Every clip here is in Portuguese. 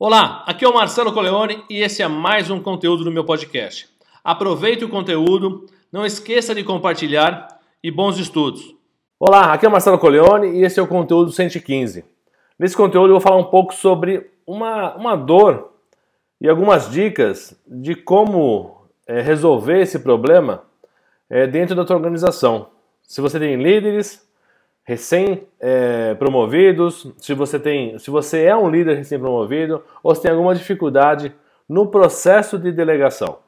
Olá, aqui é o Marcelo Coleone e esse é mais um conteúdo do meu podcast. Aproveite o conteúdo, não esqueça de compartilhar e bons estudos. Olá, aqui é o Marcelo Coleone e esse é o conteúdo 115. Nesse conteúdo eu vou falar um pouco sobre uma, uma dor e algumas dicas de como é, resolver esse problema é, dentro da tua organização. Se você tem líderes recém-promovidos, se você tem, se você é um líder recém-promovido ou se tem alguma dificuldade no processo de delegação.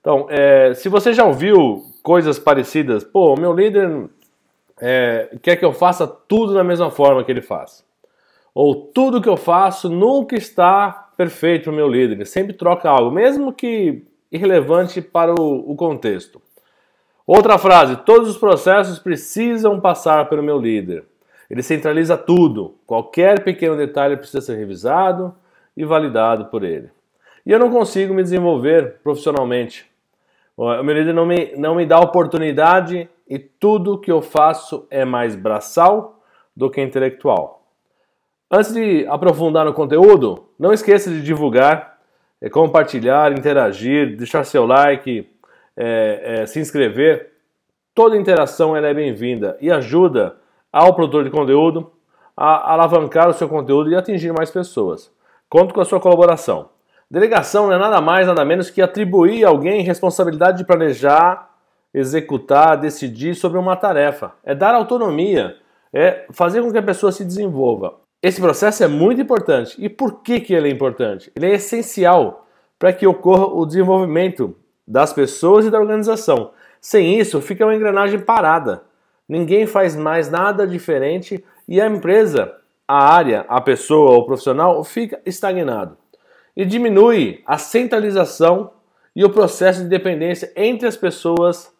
Então, é, se você já ouviu coisas parecidas, pô, meu líder é, quer que eu faça tudo da mesma forma que ele faz. Ou tudo que eu faço nunca está perfeito para o meu líder, ele sempre troca algo, mesmo que irrelevante para o, o contexto. Outra frase: todos os processos precisam passar pelo meu líder. Ele centraliza tudo, qualquer pequeno detalhe precisa ser revisado e validado por ele. E eu não consigo me desenvolver profissionalmente. O meu líder não me, não me dá oportunidade e tudo que eu faço é mais braçal do que intelectual. Antes de aprofundar no conteúdo, não esqueça de divulgar, eh, compartilhar, interagir, deixar seu like, é, é, se inscrever, toda interação é bem-vinda e ajuda ao produtor de conteúdo a alavancar o seu conteúdo e atingir mais pessoas. Conto com a sua colaboração. Delegação não é nada mais, nada menos que atribuir a alguém responsabilidade de planejar, executar, decidir sobre uma tarefa. É dar autonomia, é fazer com que a pessoa se desenvolva. Esse processo é muito importante. E por que, que ele é importante? Ele é essencial para que ocorra o desenvolvimento das pessoas e da organização. Sem isso, fica uma engrenagem parada. Ninguém faz mais nada diferente e a empresa, a área, a pessoa ou profissional fica estagnado. E diminui a centralização e o processo de dependência entre as pessoas,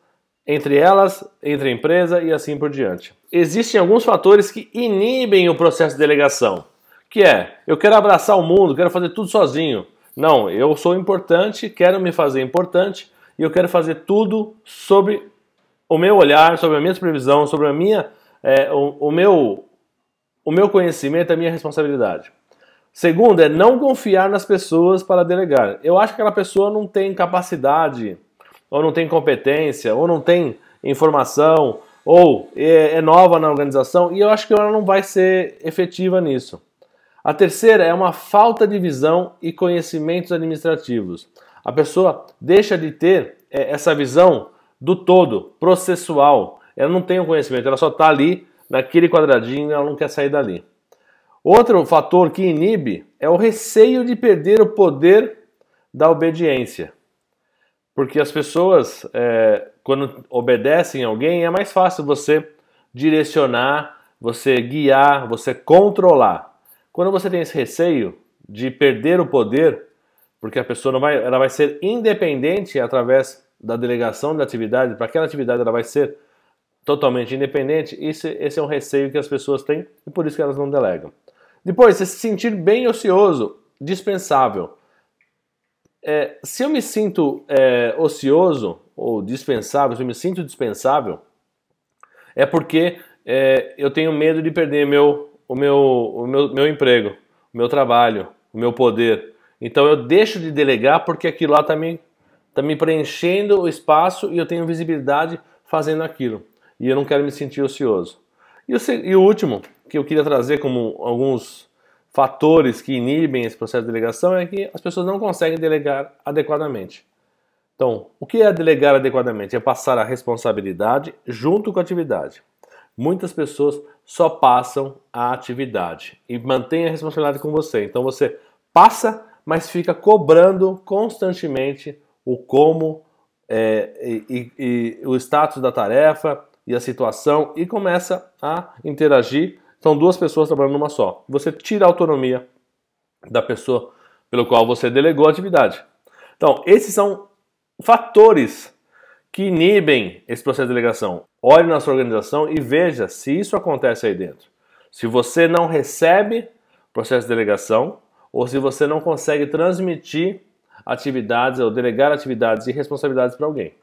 entre elas, entre a empresa e assim por diante. Existem alguns fatores que inibem o processo de delegação, que é, eu quero abraçar o mundo, quero fazer tudo sozinho. Não, eu sou importante, quero me fazer importante e eu quero fazer tudo sobre o meu olhar, sobre a minha supervisão, sobre a minha, é, o, o, meu, o meu conhecimento, a minha responsabilidade. Segundo é não confiar nas pessoas para delegar. Eu acho que aquela pessoa não tem capacidade, ou não tem competência, ou não tem informação, ou é, é nova na organização e eu acho que ela não vai ser efetiva nisso. A terceira é uma falta de visão e conhecimentos administrativos. A pessoa deixa de ter é, essa visão do todo, processual. Ela não tem o conhecimento, ela só está ali naquele quadradinho ela não quer sair dali. Outro fator que inibe é o receio de perder o poder da obediência. Porque as pessoas, é, quando obedecem a alguém, é mais fácil você direcionar, você guiar, você controlar. Quando você tem esse receio de perder o poder, porque a pessoa não vai, ela vai ser independente através da delegação da atividade, para aquela atividade ela vai ser totalmente independente, esse, esse é um receio que as pessoas têm e por isso que elas não delegam. Depois, se sentir bem ocioso, dispensável. É, se eu me sinto é, ocioso ou dispensável, se eu me sinto dispensável, é porque é, eu tenho medo de perder meu o meu, o meu, meu emprego, o meu trabalho, o meu poder. Então eu deixo de delegar porque aquilo lá está me, tá me preenchendo o espaço e eu tenho visibilidade fazendo aquilo. E eu não quero me sentir ocioso. E o, e o último, que eu queria trazer como alguns fatores que inibem esse processo de delegação é que as pessoas não conseguem delegar adequadamente. Então, o que é delegar adequadamente? É passar a responsabilidade junto com a atividade. Muitas pessoas só passam a atividade e mantêm a responsabilidade com você. Então você passa, mas fica cobrando constantemente o como é, e, e, e o status da tarefa e a situação e começa a interagir. São duas pessoas trabalhando numa só. Você tira a autonomia da pessoa pelo qual você delegou a atividade. Então, esses são fatores que inibem esse processo de delegação. Olhe na sua organização e veja se isso acontece aí dentro. Se você não recebe processo de delegação ou se você não consegue transmitir atividades ou delegar atividades e responsabilidades para alguém.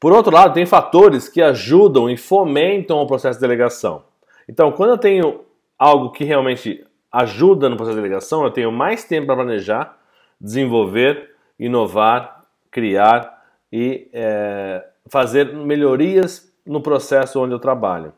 Por outro lado, tem fatores que ajudam e fomentam o processo de delegação. Então, quando eu tenho algo que realmente ajuda no processo de delegação, eu tenho mais tempo para planejar, desenvolver, inovar, criar e é, fazer melhorias no processo onde eu trabalho.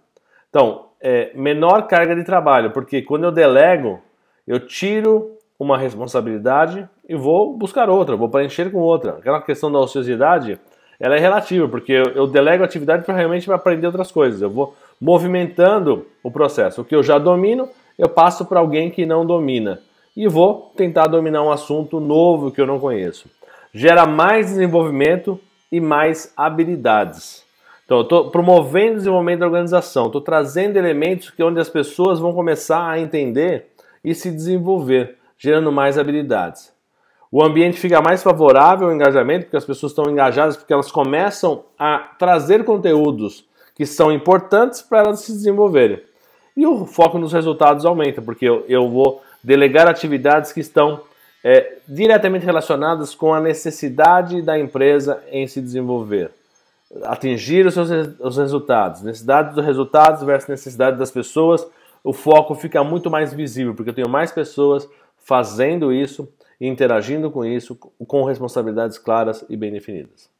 Então, é, menor carga de trabalho, porque quando eu delego, eu tiro uma responsabilidade e vou buscar outra, vou preencher com outra. Aquela questão da ociosidade, ela é relativa, porque eu, eu delego atividade para realmente aprender outras coisas. Eu vou movimentando o processo. O que eu já domino, eu passo para alguém que não domina e vou tentar dominar um assunto novo que eu não conheço. Gera mais desenvolvimento e mais habilidades. Então, eu estou promovendo o desenvolvimento da organização, estou trazendo elementos que onde as pessoas vão começar a entender e se desenvolver, gerando mais habilidades. O ambiente fica mais favorável ao engajamento, porque as pessoas estão engajadas, porque elas começam a trazer conteúdos que são importantes para elas se desenvolverem. E o foco nos resultados aumenta, porque eu, eu vou delegar atividades que estão é, diretamente relacionadas com a necessidade da empresa em se desenvolver. Atingir os seus os resultados, necessidade dos resultados versus necessidade das pessoas, o foco fica muito mais visível, porque eu tenho mais pessoas fazendo isso, interagindo com isso, com responsabilidades claras e bem definidas.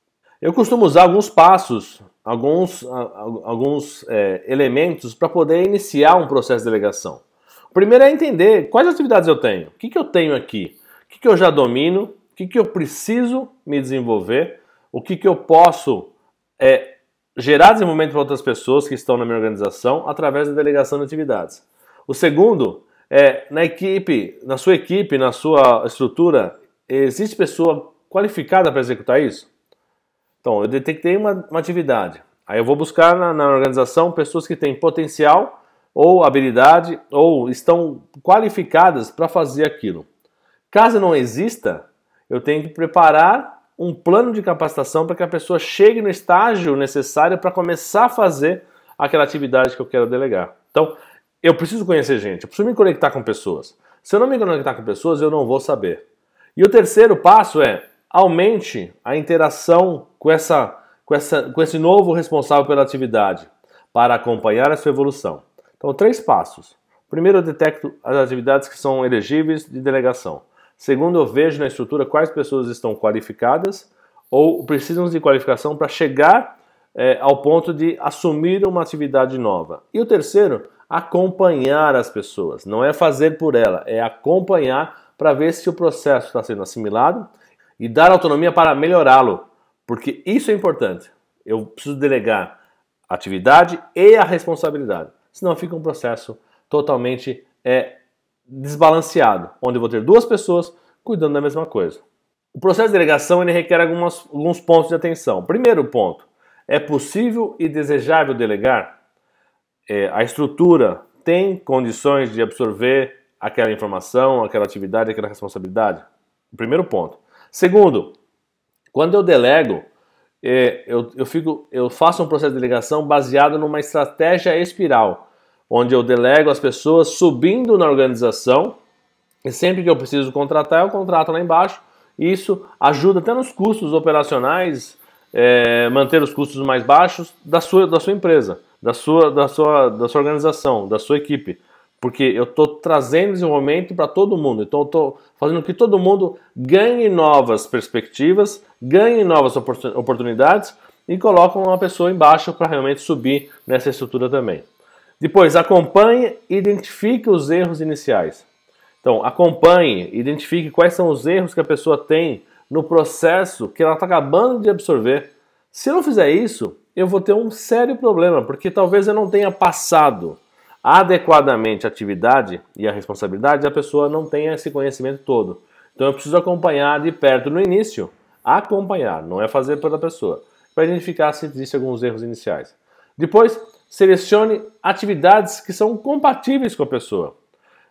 Eu costumo usar alguns passos, alguns, alguns é, elementos para poder iniciar um processo de delegação. O primeiro é entender quais atividades eu tenho, o que, que eu tenho aqui, o que, que eu já domino, o que, que eu preciso me desenvolver, o que, que eu posso é, gerar desenvolvimento para outras pessoas que estão na minha organização através da delegação de atividades. O segundo é na equipe, na sua equipe, na sua estrutura, existe pessoa qualificada para executar isso? Então, eu detectei uma, uma atividade. Aí eu vou buscar na, na organização pessoas que têm potencial ou habilidade ou estão qualificadas para fazer aquilo. Caso não exista, eu tenho que preparar um plano de capacitação para que a pessoa chegue no estágio necessário para começar a fazer aquela atividade que eu quero delegar. Então, eu preciso conhecer gente, eu preciso me conectar com pessoas. Se eu não me conectar com pessoas, eu não vou saber. E o terceiro passo é aumente a interação com, essa, com, essa, com esse novo responsável pela atividade para acompanhar a sua evolução. Então, três passos. Primeiro, eu detecto as atividades que são elegíveis de delegação. Segundo, eu vejo na estrutura quais pessoas estão qualificadas ou precisam de qualificação para chegar é, ao ponto de assumir uma atividade nova. E o terceiro, acompanhar as pessoas. Não é fazer por ela, é acompanhar para ver se o processo está sendo assimilado e dar autonomia para melhorá-lo, porque isso é importante. Eu preciso delegar a atividade e a responsabilidade, senão fica um processo totalmente é, desbalanceado, onde eu vou ter duas pessoas cuidando da mesma coisa. O processo de delegação ele requer algumas, alguns pontos de atenção. Primeiro ponto, é possível e desejável delegar? É, a estrutura tem condições de absorver aquela informação, aquela atividade, aquela responsabilidade? Primeiro ponto. Segundo, quando eu delego, é, eu, eu, fico, eu faço um processo de delegação baseado numa estratégia espiral, onde eu delego as pessoas subindo na organização e sempre que eu preciso contratar, eu contrato lá embaixo. Isso ajuda até nos custos operacionais, é, manter os custos mais baixos da sua, da sua empresa, da sua, da, sua, da sua organização, da sua equipe porque eu estou trazendo desenvolvimento para todo mundo. Então, estou fazendo que todo mundo ganhe novas perspectivas, ganhe novas oportunidades e coloque uma pessoa embaixo para realmente subir nessa estrutura também. Depois, acompanhe e identifique os erros iniciais. Então, acompanhe, identifique quais são os erros que a pessoa tem no processo que ela está acabando de absorver. Se eu não fizer isso, eu vou ter um sério problema, porque talvez eu não tenha passado adequadamente a atividade e a responsabilidade, a pessoa não tem esse conhecimento todo. Então eu preciso acompanhar de perto no início, acompanhar, não é fazer pela pessoa, para identificar se existem alguns erros iniciais. Depois, selecione atividades que são compatíveis com a pessoa.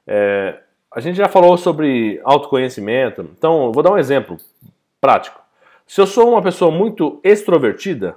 É, a gente já falou sobre autoconhecimento, então vou dar um exemplo prático. Se eu sou uma pessoa muito extrovertida,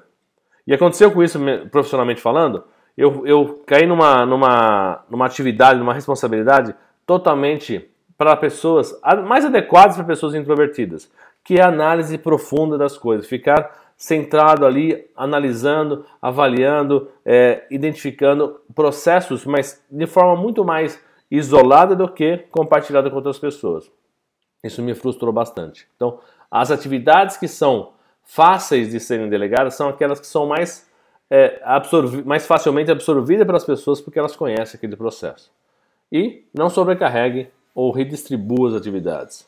e aconteceu com isso profissionalmente falando, eu, eu caí numa, numa, numa atividade, numa responsabilidade totalmente para pessoas mais adequadas para pessoas introvertidas, que é a análise profunda das coisas, ficar centrado ali, analisando, avaliando, é, identificando processos, mas de forma muito mais isolada do que compartilhada com outras pessoas. Isso me frustrou bastante. Então, as atividades que são fáceis de serem delegadas são aquelas que são mais, é, mais facilmente absorvidas pelas pessoas porque elas conhecem aquele processo. E não sobrecarregue ou redistribua as atividades.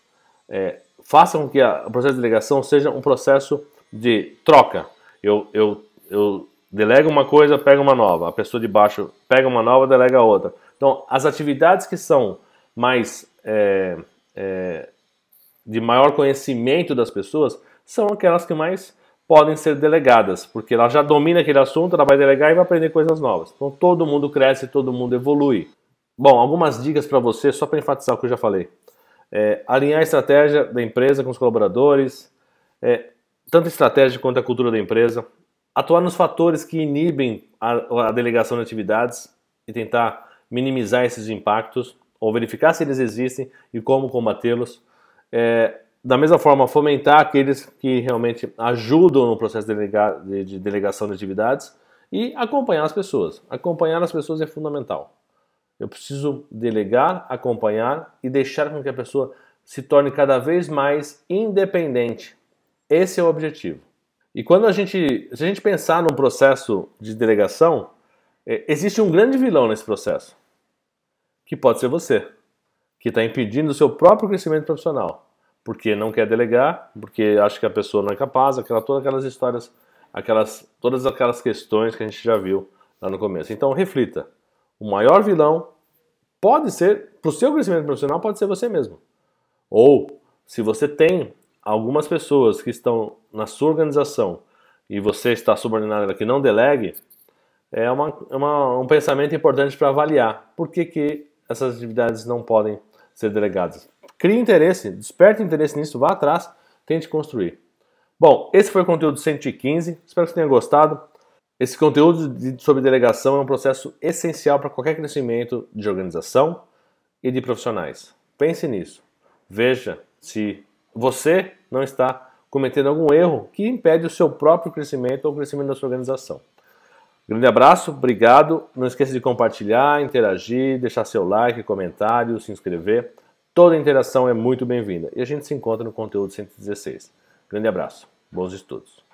É, faça com que a, o processo de delegação seja um processo de troca. Eu, eu, eu delego uma coisa, pego uma nova. A pessoa de baixo pega uma nova, delega outra. Então, as atividades que são mais é, é, de maior conhecimento das pessoas são aquelas que mais podem ser delegadas, porque ela já domina aquele assunto, ela vai delegar e vai aprender coisas novas. Então, todo mundo cresce, todo mundo evolui. Bom, algumas dicas para você, só para enfatizar o que eu já falei. É, alinhar a estratégia da empresa com os colaboradores, é, tanto a estratégia quanto a cultura da empresa, atuar nos fatores que inibem a, a delegação de atividades e tentar minimizar esses impactos, ou verificar se eles existem e como combatê-los. É, da mesma forma, fomentar aqueles que realmente ajudam no processo de, delega, de, de delegação de atividades e acompanhar as pessoas. Acompanhar as pessoas é fundamental. Eu preciso delegar, acompanhar e deixar com que a pessoa se torne cada vez mais independente. Esse é o objetivo. E quando a gente, se a gente pensar num processo de delegação, é, existe um grande vilão nesse processo, que pode ser você, que está impedindo o seu próprio crescimento profissional, porque não quer delegar, porque acha que a pessoa não é capaz, aquela, todas aquelas histórias, aquelas, todas aquelas questões que a gente já viu lá no começo. Então reflita o maior vilão pode ser, para o seu crescimento profissional, pode ser você mesmo. Ou, se você tem algumas pessoas que estão na sua organização e você está subordinado a que não delegue, é uma, é uma um pensamento importante para avaliar por que, que essas atividades não podem ser delegadas. Crie interesse, desperte interesse nisso, vá atrás, tente construir. Bom, esse foi o conteúdo 115, espero que você tenha gostado. Esse conteúdo de, sobre delegação é um processo essencial para qualquer crescimento de organização e de profissionais. Pense nisso. Veja se você não está cometendo algum erro que impede o seu próprio crescimento ou o crescimento da sua organização. Grande abraço, obrigado. Não esqueça de compartilhar, interagir, deixar seu like, comentário, se inscrever. Toda interação é muito bem-vinda. E a gente se encontra no conteúdo 116. Grande abraço. Bons estudos.